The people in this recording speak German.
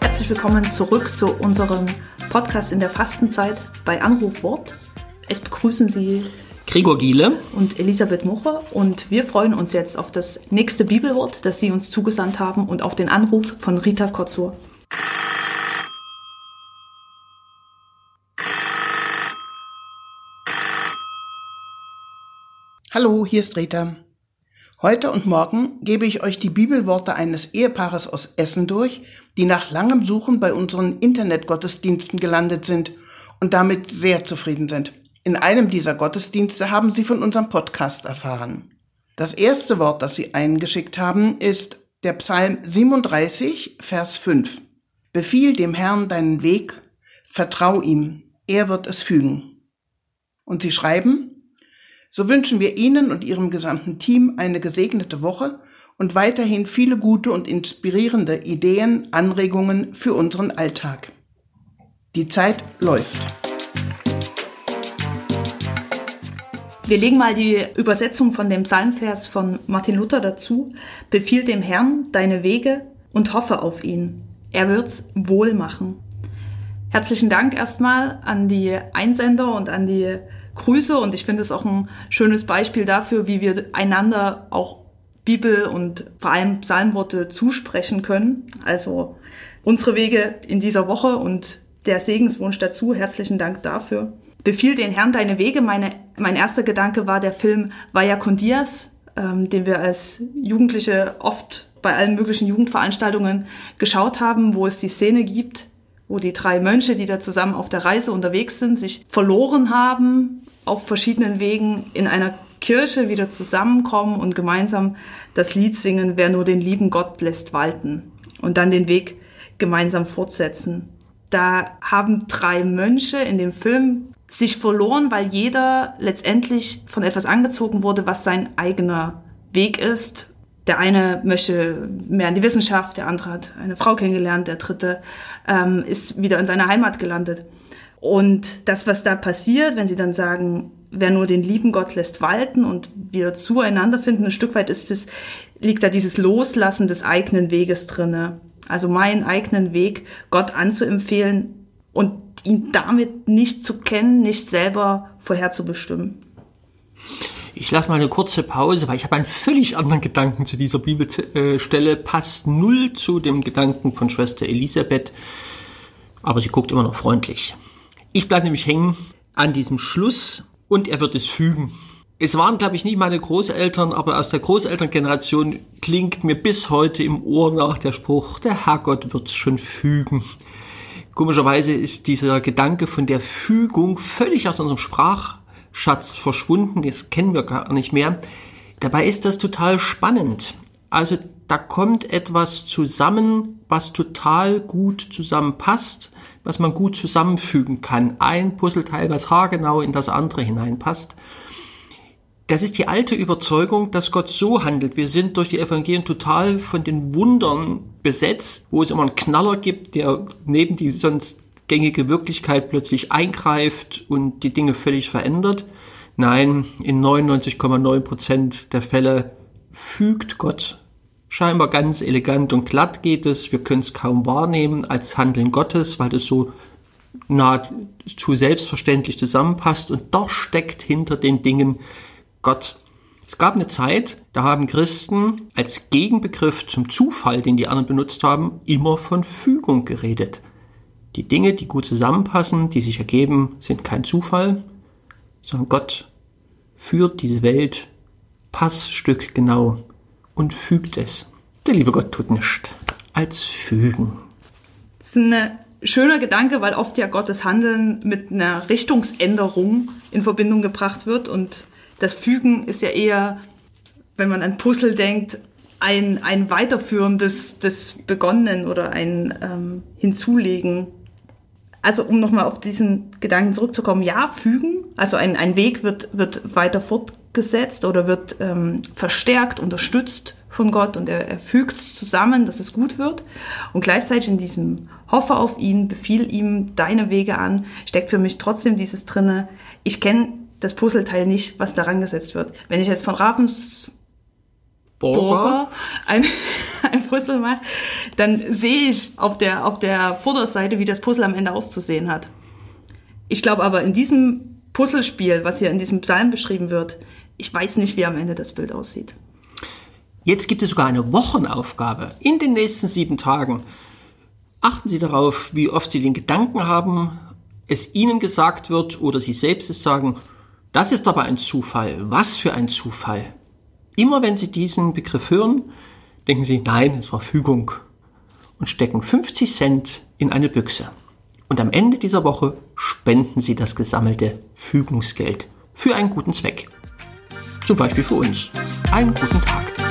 Herzlich willkommen zurück zu unserem Podcast in der Fastenzeit bei Anrufwort. Es begrüßen Sie Gregor Giele und Elisabeth Mucher und wir freuen uns jetzt auf das nächste Bibelwort, das Sie uns zugesandt haben und auf den Anruf von Rita Kotzur. Hallo, hier ist Rita. Heute und morgen gebe ich euch die Bibelworte eines Ehepaares aus Essen durch, die nach langem Suchen bei unseren Internetgottesdiensten gelandet sind und damit sehr zufrieden sind. In einem dieser Gottesdienste haben sie von unserem Podcast erfahren. Das erste Wort, das sie eingeschickt haben, ist der Psalm 37, Vers 5. Befiehl dem Herrn deinen Weg, vertrau ihm, er wird es fügen. Und sie schreiben, so wünschen wir Ihnen und Ihrem gesamten Team eine gesegnete Woche und weiterhin viele gute und inspirierende Ideen, Anregungen für unseren Alltag. Die Zeit läuft. Wir legen mal die Übersetzung von dem Psalmvers von Martin Luther dazu. Befiehl dem Herrn deine Wege und hoffe auf ihn. Er wird's wohl machen. Herzlichen Dank erstmal an die Einsender und an die Grüße und ich finde es auch ein schönes Beispiel dafür, wie wir einander auch Bibel und vor allem Psalmworte zusprechen können. Also unsere Wege in dieser Woche und der Segenswunsch dazu. Herzlichen Dank dafür. Befiehl den Herrn deine Wege. Meine, mein erster Gedanke war der Film Vaya con Diaz, ähm, den wir als Jugendliche oft bei allen möglichen Jugendveranstaltungen geschaut haben, wo es die Szene gibt, wo die drei Mönche, die da zusammen auf der Reise unterwegs sind, sich verloren haben, auf verschiedenen Wegen in einer Kirche wieder zusammenkommen und gemeinsam das Lied singen, wer nur den lieben Gott lässt walten und dann den Weg gemeinsam fortsetzen. Da haben drei Mönche in dem Film sich verloren, weil jeder letztendlich von etwas angezogen wurde, was sein eigener Weg ist. Der eine möchte mehr in die Wissenschaft, der andere hat eine Frau kennengelernt, der dritte ähm, ist wieder in seiner Heimat gelandet. Und das, was da passiert, wenn sie dann sagen, wer nur den lieben Gott lässt walten und wir zueinander finden, ein Stück weit ist es, liegt da dieses Loslassen des eigenen Weges drinne. Also meinen eigenen Weg Gott anzuempfehlen und ihn damit nicht zu kennen, nicht selber vorherzubestimmen. Ich lasse mal eine kurze Pause, weil ich habe einen völlig anderen Gedanken zu dieser Bibelstelle. Passt null zu dem Gedanken von Schwester Elisabeth, aber sie guckt immer noch freundlich. Ich bleibe nämlich hängen an diesem Schluss und er wird es fügen. Es waren, glaube ich, nicht meine Großeltern, aber aus der Großelterngeneration klingt mir bis heute im Ohr nach der Spruch, der Herrgott wird es schon fügen. Komischerweise ist dieser Gedanke von der Fügung völlig aus unserem Sprachschatz verschwunden. Das kennen wir gar nicht mehr. Dabei ist das total spannend. Also da kommt etwas zusammen, was total gut zusammenpasst, was man gut zusammenfügen kann. Ein Puzzleteil, was haargenau in das andere hineinpasst. Das ist die alte Überzeugung, dass Gott so handelt. Wir sind durch die Evangelien total von den Wundern besetzt, wo es immer einen Knaller gibt, der neben die sonst gängige Wirklichkeit plötzlich eingreift und die Dinge völlig verändert. Nein, in 99,9 Prozent der Fälle fügt Gott. Scheinbar ganz elegant und glatt geht es. Wir können es kaum wahrnehmen als Handeln Gottes, weil das so nahezu selbstverständlich zusammenpasst. Und doch steckt hinter den Dingen Gott. Es gab eine Zeit, da haben Christen als Gegenbegriff zum Zufall, den die anderen benutzt haben, immer von Fügung geredet. Die Dinge, die gut zusammenpassen, die sich ergeben, sind kein Zufall, sondern Gott führt diese Welt Passstück genau und fügt es. Der liebe Gott tut nichts als fügen. Das ist ein schöner Gedanke, weil oft ja Gottes Handeln mit einer Richtungsänderung in Verbindung gebracht wird und das Fügen ist ja eher, wenn man an Puzzle denkt, ein, ein Weiterführen des, des Begonnenen oder ein ähm, Hinzulegen. Also um nochmal auf diesen Gedanken zurückzukommen, ja, fügen, also ein, ein Weg wird, wird weiter fortgesetzt oder wird ähm, verstärkt, unterstützt von Gott und er, er fügt es zusammen, dass es gut wird. Und gleichzeitig in diesem Hoffe auf ihn, befiehl ihm deine Wege an, steckt für mich trotzdem dieses drinne, ich kenne das Puzzleteil nicht, was daran gesetzt wird. Wenn ich jetzt von Ravens Burger ein, ein Puzzle mache, dann sehe ich auf der, auf der Vorderseite, wie das Puzzle am Ende auszusehen hat. Ich glaube aber in diesem Puzzlespiel, was hier in diesem Psalm beschrieben wird, ich weiß nicht, wie am Ende das Bild aussieht. Jetzt gibt es sogar eine Wochenaufgabe in den nächsten sieben Tagen. Achten Sie darauf, wie oft Sie den Gedanken haben, es Ihnen gesagt wird oder Sie selbst es sagen, das ist aber ein Zufall. Was für ein Zufall. Immer wenn Sie diesen Begriff hören, denken Sie, nein, es war Fügung und stecken 50 Cent in eine Büchse. Und am Ende dieser Woche spenden Sie das gesammelte Fügungsgeld für einen guten Zweck. Zum Beispiel für uns. Einen guten Tag.